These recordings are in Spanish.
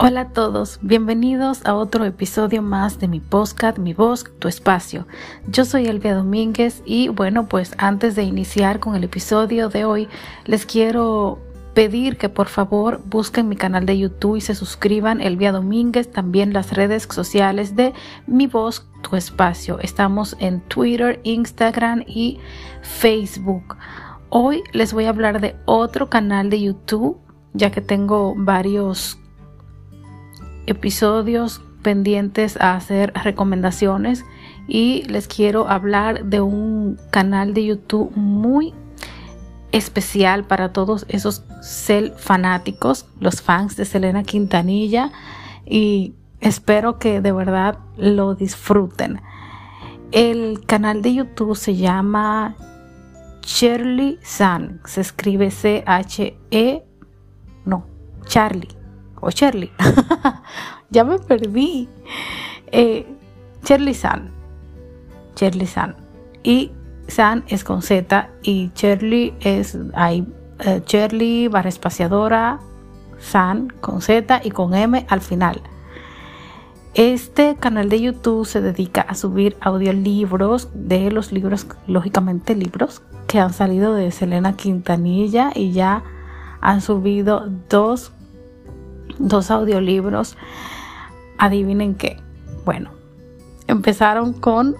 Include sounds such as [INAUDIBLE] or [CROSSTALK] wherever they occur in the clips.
Hola a todos, bienvenidos a otro episodio más de mi podcast, Mi Voz, Tu Espacio. Yo soy Elvia Domínguez y bueno, pues antes de iniciar con el episodio de hoy, les quiero pedir que por favor busquen mi canal de YouTube y se suscriban Elvia Domínguez, también las redes sociales de Mi Voz, Tu Espacio. Estamos en Twitter, Instagram y Facebook. Hoy les voy a hablar de otro canal de YouTube, ya que tengo varios episodios pendientes a hacer recomendaciones y les quiero hablar de un canal de YouTube muy especial para todos esos cel fanáticos, los fans de Selena Quintanilla y espero que de verdad lo disfruten. El canal de YouTube se llama Shirley San, se escribe C H E no, Charlie o Shirley. [LAUGHS] ya me perdí. Eh, San. Shirley San. Y San es con Z y Shirley es hay eh, barra espaciadora San con Z y con M al final. Este canal de YouTube se dedica a subir audiolibros de los libros, lógicamente libros que han salido de Selena Quintanilla y ya han subido dos dos audiolibros. Adivinen qué. Bueno, empezaron con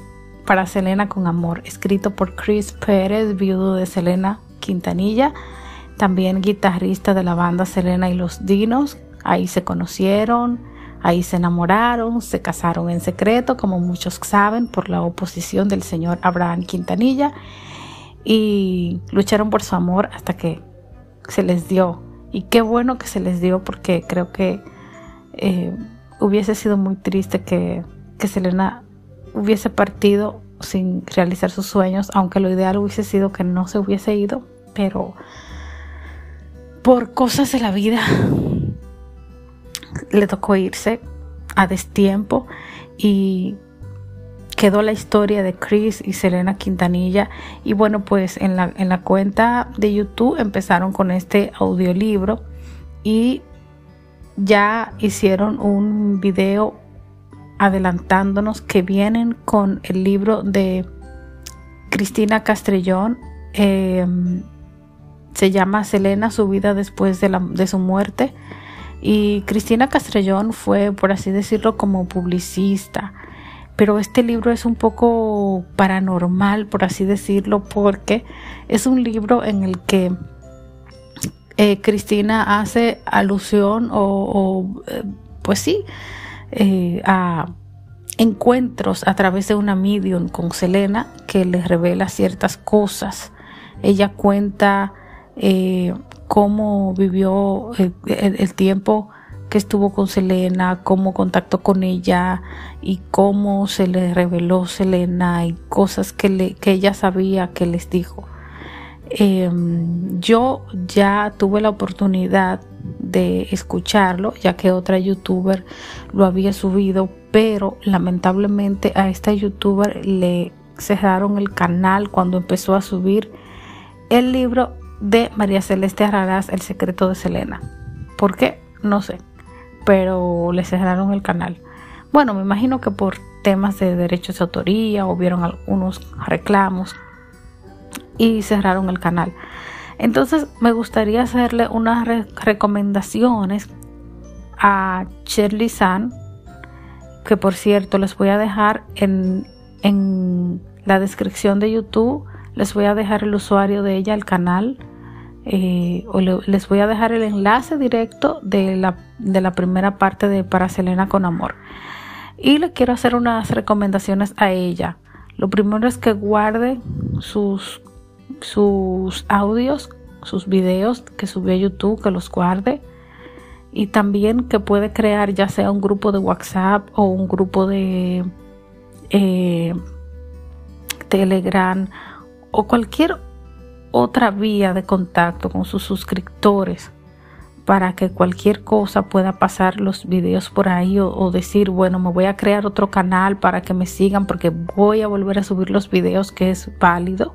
Para Selena con Amor, escrito por Chris Pérez, viudo de Selena Quintanilla, también guitarrista de la banda Selena y los Dinos. Ahí se conocieron, ahí se enamoraron, se casaron en secreto, como muchos saben, por la oposición del señor Abraham Quintanilla y lucharon por su amor hasta que se les dio y qué bueno que se les dio porque creo que eh, hubiese sido muy triste que, que Selena hubiese partido sin realizar sus sueños, aunque lo ideal hubiese sido que no se hubiese ido, pero por cosas de la vida le tocó irse a destiempo y quedó la historia de Chris y Selena Quintanilla. Y bueno, pues en la, en la cuenta de YouTube empezaron con este audiolibro y ya hicieron un video adelantándonos que vienen con el libro de Cristina Castrellón. Em, se llama Selena, su vida después de, la, de su muerte. Y Cristina Castrellón fue, por así decirlo, como publicista pero este libro es un poco paranormal, por así decirlo, porque es un libro en el que eh, Cristina hace alusión o, eh, pues sí, eh, a encuentros a través de una medium con Selena que le revela ciertas cosas. Ella cuenta cómo vivió el tiempo que estuvo con Selena, cómo contactó con ella y cómo se le reveló Selena y cosas que, le, que ella sabía que les dijo. Em, yo ya tuve la oportunidad de escucharlo, ya que otra youtuber lo había subido, pero lamentablemente a esta youtuber le cerraron el canal cuando empezó a subir el libro de María Celeste Araraz, El secreto de Selena. ¿Por qué? No sé pero le cerraron el canal. Bueno, me imagino que por temas de derechos de autoría o vieron algunos reclamos y cerraron el canal. Entonces me gustaría hacerle unas recomendaciones a Shirley San, que por cierto les voy a dejar en, en la descripción de YouTube, les voy a dejar el usuario de ella, el canal eh, les voy a dejar el enlace directo de la, primera parte de Para Selena con Amor. Y le quiero hacer unas recomendaciones a ella. Lo primero es que guarde sus, audios, sus videos que subió a YouTube, que los guarde. Y también que puede crear ya sea un grupo de WhatsApp o un grupo de eh, Telegram o cualquier otra vía de contacto con sus suscriptores para que cualquier cosa pueda pasar los videos por ahí o, decir, bueno, me voy a crear otro canal para que me sigan porque voy a volver a subir los videos que es válido.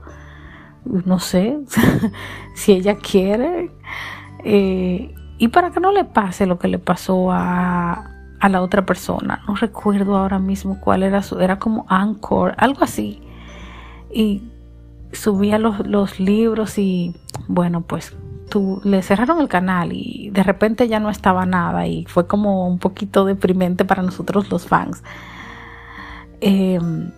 No sé [LAUGHS] si ella quiere. Eh, y para que no le pase lo que le pasó a, a la otra persona. No recuerdo ahora mismo cuál era su, era como Anchor, algo así. Y subía los, los libros y bueno, pues le cerraron el canal y de repente ya no estaba nada y fue como un poquito deprimente para nosotros los fans. Em,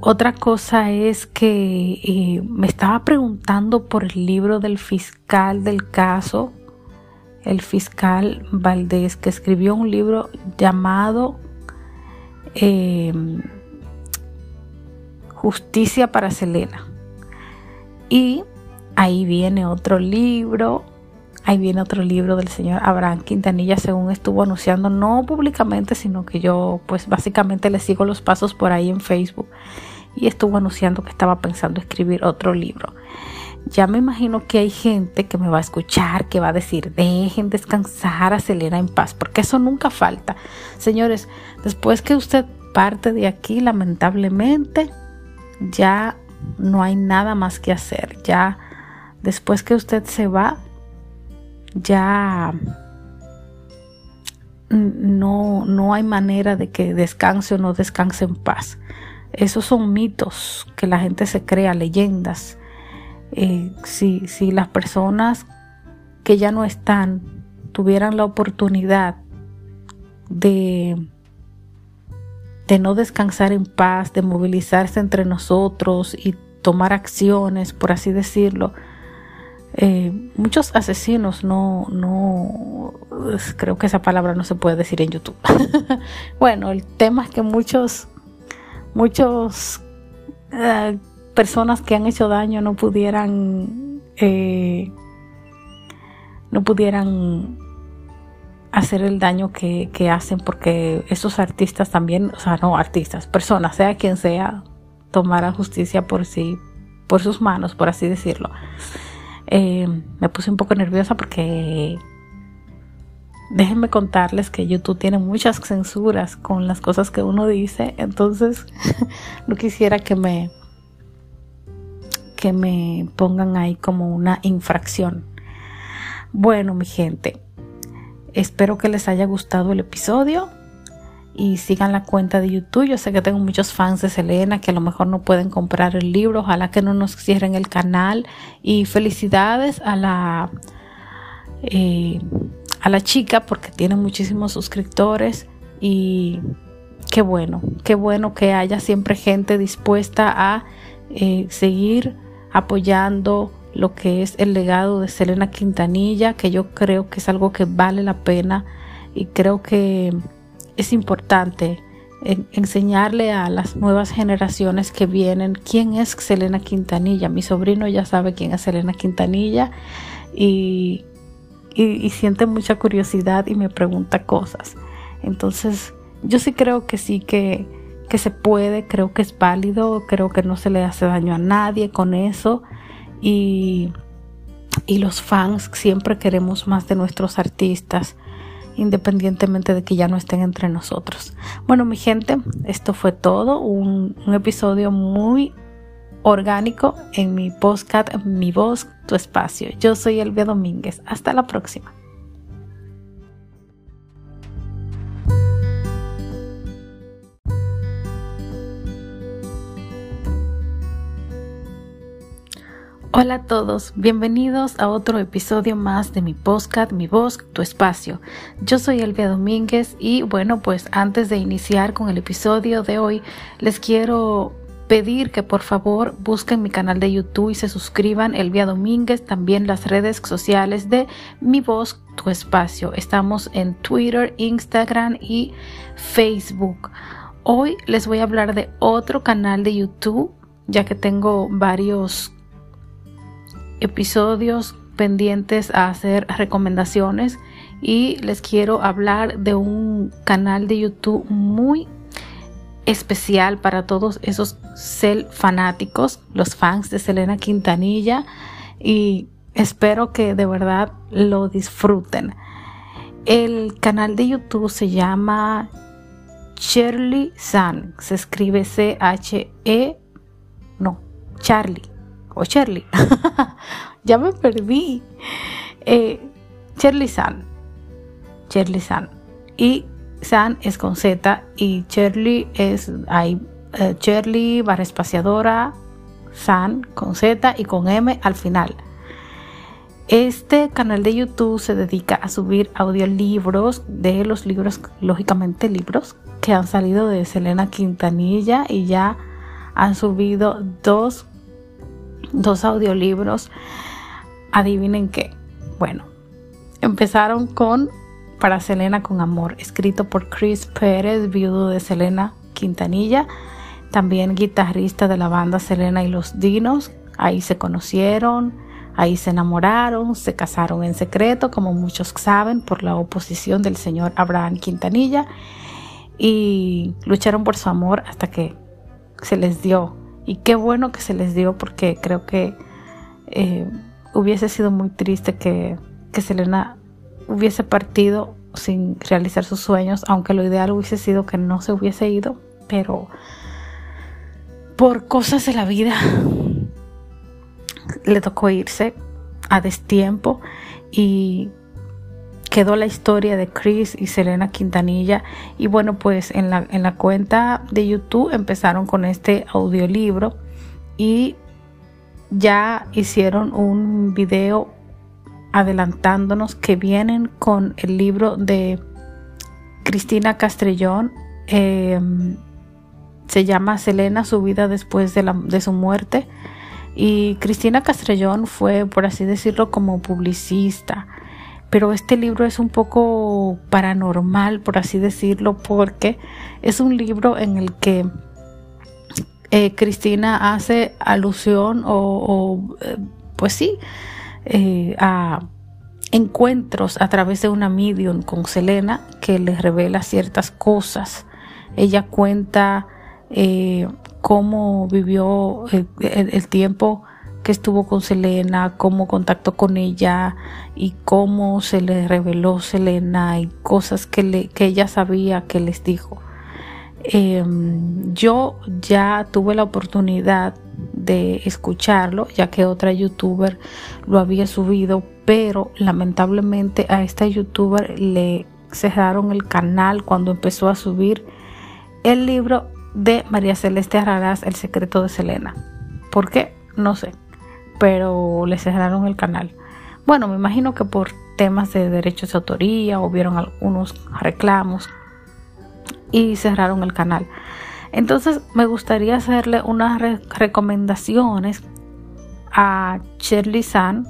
otra cosa es que eh, me estaba preguntando por el libro del fiscal del caso, el fiscal Valdés, que escribió un libro llamado em, Justicia para Selena. Y ahí viene otro libro, ahí viene otro libro del señor Abraham Quintanilla, según estuvo anunciando, no públicamente, sino que yo pues básicamente le sigo los pasos por ahí en Facebook y estuvo anunciando que estaba pensando escribir otro libro. Ya me imagino que hay gente que me va a escuchar, que va a decir, dejen descansar a Selena en paz, porque eso nunca falta. Señores, después que usted parte de aquí, lamentablemente, ya no hay nada más que hacer. Ya después que usted se va, ya no, no hay manera de que descanse o no descanse en paz. Esos son mitos que la gente se crea, leyendas. Eh, si, si las personas que ya no están tuvieran la oportunidad de, de no descansar en paz, de movilizarse entre nosotros y tomar acciones, por así decirlo, eh, muchos asesinos no, no, creo que esa palabra no se puede decir en YouTube. [LAUGHS] bueno, el tema es que muchos muchos eh, personas que han hecho daño no pudieran eh, no pudieran hacer el daño que, que, hacen porque esos artistas también, o sea, no artistas, personas, sea quien sea, tomaran justicia por sí, por sus manos, por así decirlo. Eh, me puse un poco nerviosa porque déjenme contarles que YouTube tiene muchas censuras con las cosas que uno dice, entonces [LAUGHS] no quisiera que me que me pongan ahí como una infracción. Bueno, mi gente, espero que les haya gustado el episodio y sigan la cuenta de YouTube. Yo sé que tengo muchos fans de Selena que a lo mejor no pueden comprar el libro. Ojalá que no nos cierren el canal. Y felicidades a la eh, a la chica porque tiene muchísimos suscriptores y qué bueno, qué bueno que haya siempre gente dispuesta a eh, seguir apoyando lo que es el legado de Selena Quintanilla, que yo creo que es algo que vale la pena y creo que es importante enseñarle a las nuevas generaciones que vienen quién es Selena Quintanilla. Mi sobrino ya sabe quién es Selena Quintanilla y y, siente mucha curiosidad y me pregunta cosas. Entonces, yo sí creo que sí que, que se puede, creo que es válido, creo que no se le hace daño a nadie con eso y, y los fans siempre queremos más de nuestros artistas independientemente de que ya no estén entre nosotros. Bueno, mi gente, esto fue todo, un, un episodio muy orgánico en mi podcast Mi Voz, Tu Espacio. Yo soy Elvia Domínguez. Hasta la próxima. Hola a todos, bienvenidos a otro episodio más de mi podcast Mi Voz, Tu Espacio. Yo soy Elvia Domínguez y bueno, pues antes de iniciar con el episodio de hoy, les quiero pedir que por favor busquen mi canal de YouTube y se suscriban el día Domínguez, también las redes sociales de Mi Voz, Tu Espacio. Estamos en Twitter, Instagram y Facebook. Hoy les voy a hablar de otro canal de YouTube, ya que tengo varios episodios pendientes a hacer recomendaciones y les quiero hablar de un canal de YouTube muy especial para todos esos cel fanáticos, los fans de Selena Quintanilla y espero que de verdad lo disfruten. El canal de YouTube se llama Charlie San, se escribe C H E no, Charlie o Charlie. [LAUGHS] [LAUGHS] ya me perdí. Eh, San. Shirley San. Y San es con Z y Shirley es hay eh, Shirley barra espaciadora San con Z y con M al final. Este canal de YouTube se dedica a subir audiolibros de los libros, lógicamente libros, que han salido de Selena Quintanilla y ya han subido dos, dos audiolibros. Adivinen qué. Bueno, empezaron con Para Selena con Amor, escrito por Chris Pérez, viudo de Selena Quintanilla, también guitarrista de la banda Selena y los Dinos. Ahí se conocieron Ahí se enamoraron, se casaron en secreto, como muchos saben, por la oposición del señor Abraham Quintanilla y lucharon por su amor hasta que se les dio. Y qué bueno que se les dio porque creo que eh, hubiese sido muy triste que, que Selena hubiese partido sin realizar sus sueños, aunque lo ideal hubiese sido que no se hubiese ido, pero por cosas de la vida le tocó irse a destiempo y quedó la historia de Chris y Selena Quintanilla y bueno pues en la, en la cuenta de YouTube empezaron con este audiolibro y ya hicieron un video adelantándonos que vienen con el libro de Cristina Castrellón em, se llama Selena su vida después de, la, de su muerte y Cristina Castrellón fue, por así decirlo, como publicista. Pero este libro es un poco paranormal, por así decirlo, porque es un libro en el que eh, Cristina hace alusión o, eh, pues sí, eh, a encuentros a través de una medium con Selena que le revela ciertas cosas. Ella cuenta cómo vivió el, tiempo que estuvo con Selena, cómo contactó con ella y cómo se le reveló Selena y cosas que, le, que ella sabía que les dijo. Em, yo ya tuve la oportunidad de escucharlo, ya que otra youtuber lo había subido, pero lamentablemente a esta youtuber le cerraron el canal cuando empezó a subir el libro de María Celeste Arraraz, El secreto de Selena. ¿Por qué? No sé, pero le cerraron el canal. Bueno, me imagino que por temas de derechos de autoría o vieron algunos reclamos y cerraron el canal. Entonces me gustaría hacerle unas recomendaciones a Shirley San,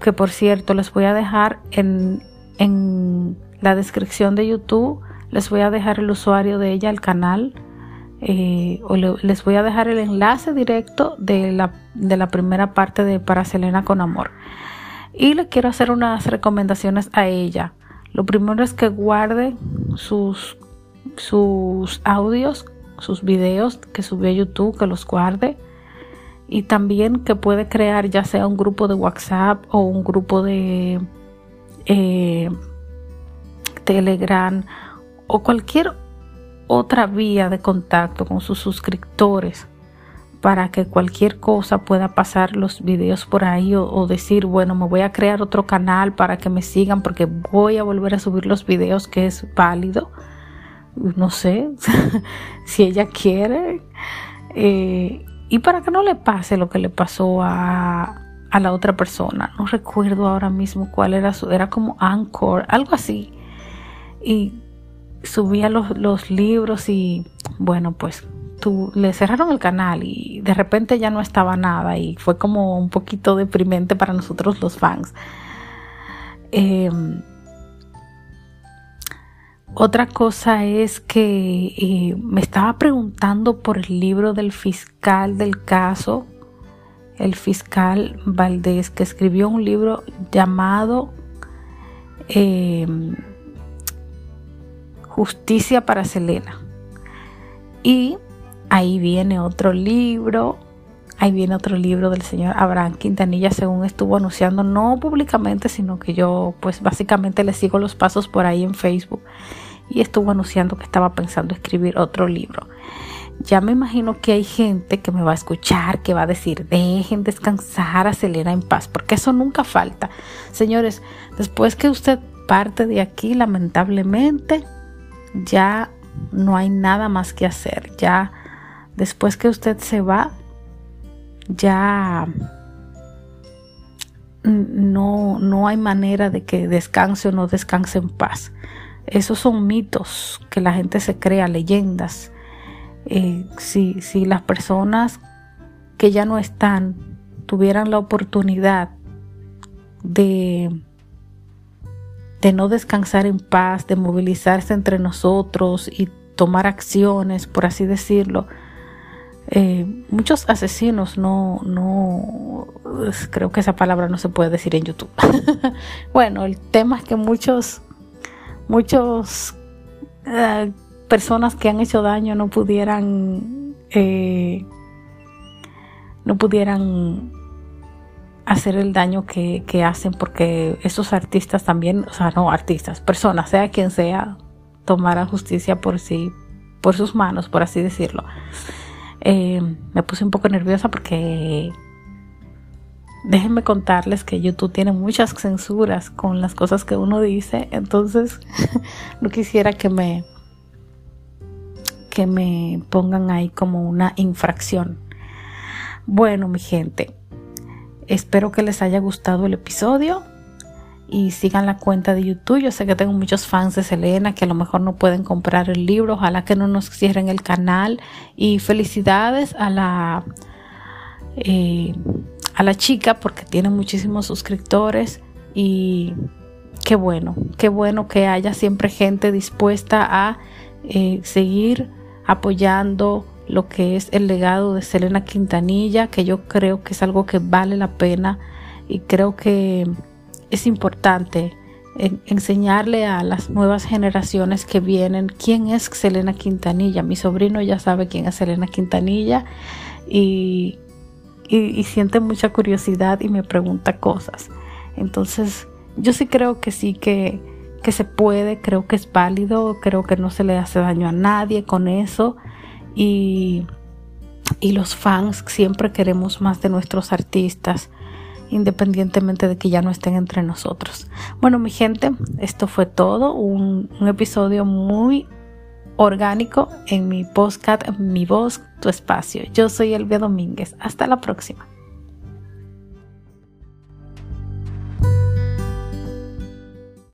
que por cierto les voy a dejar en, en la descripción de YouTube les voy a dejar el usuario de ella, el canal, eh, les voy a dejar el enlace directo de la, de la primera parte de Para Selena con Amor. Y le quiero hacer unas recomendaciones a ella. Lo primero es que guarde sus, sus audios, sus videos que subió a YouTube, que los guarde. Y también que puede crear ya sea un grupo de WhatsApp o un grupo de eh, Telegram o cualquier otra vía de contacto con sus suscriptores para que cualquier cosa pueda pasar los videos por ahí o, decir, bueno, me voy a crear otro canal para que me sigan porque voy a volver a subir los videos que es válido. No sé [LAUGHS] si ella quiere. Eh, y para que no le pase lo que le pasó a, a la otra persona. No recuerdo ahora mismo cuál era su, era como Anchor, algo así. Y subía los, los libros y bueno, pues le cerraron el canal y de repente ya no estaba nada y fue como un poquito deprimente para nosotros los fans. Em, otra cosa es que eh, me estaba preguntando por el libro del fiscal del caso, el fiscal Valdés, que escribió un libro llamado em, Justicia para Selena. Y ahí viene otro libro, ahí viene otro libro del señor Abraham Quintanilla, según estuvo anunciando, no públicamente, sino que yo pues básicamente le sigo los pasos por ahí en Facebook y estuvo anunciando que estaba pensando escribir otro libro. ya me imagino que hay gente que me va a escuchar, que va a decir, dejen descansar a Selena en paz, porque eso nunca falta. Señores, después que usted parte de aquí, lamentablemente, ya no hay nada más que hacer. Ya después que usted se va, ya no, no hay manera de que descanse o no descanse en paz. Esos son mitos que la gente se crea, leyendas. Eh, si, si las personas que ya no están tuvieran la oportunidad de, de no descansar en paz, de movilizarse entre nosotros y tomar acciones, por así decirlo, eh, muchos asesinos no, no, creo que esa palabra no se puede decir en YouTube. [LAUGHS] bueno, el tema es que muchos, muchos eh, personas que han hecho daño no pudieran, eh, no pudieran hacer el daño que, que, hacen porque esos artistas también, o sea, no artistas, personas, sea quien sea, tomaran justicia por sí, por sus manos, por así decirlo. Eh, me puse un poco nerviosa porque déjenme contarles que YouTube tiene muchas censuras con las cosas que uno dice, entonces [LAUGHS] no quisiera que me que me pongan ahí como una infracción. Bueno, mi gente, espero que les haya gustado el episodio y sigan la cuenta de YouTube. Yo sé que tengo muchos fans de Selena que a lo mejor no pueden comprar el libro. Ojalá que no nos cierren el canal. Y felicidades a la eh, a la chica porque tiene muchísimos suscriptores y qué bueno, qué bueno que haya siempre gente dispuesta a eh, seguir apoyando lo que es el legado de Selena Quintanilla, que yo creo que es algo que vale la pena y creo que es importante enseñarle a las nuevas generaciones que vienen quién es Selena Quintanilla. Mi sobrino ya sabe quién es Selena Quintanilla y, y siente mucha curiosidad y me pregunta cosas. Entonces, yo sí creo que sí que que se puede, creo que es válido, creo que no se le hace daño a nadie con eso y, los fans siempre queremos más de nuestros artistas independientemente de que ya no estén entre nosotros. Bueno, mi gente, esto fue todo, un, un episodio muy orgánico en mi podcast, mi voz, tu espacio. Yo soy Elvia Domínguez. Hasta la próxima.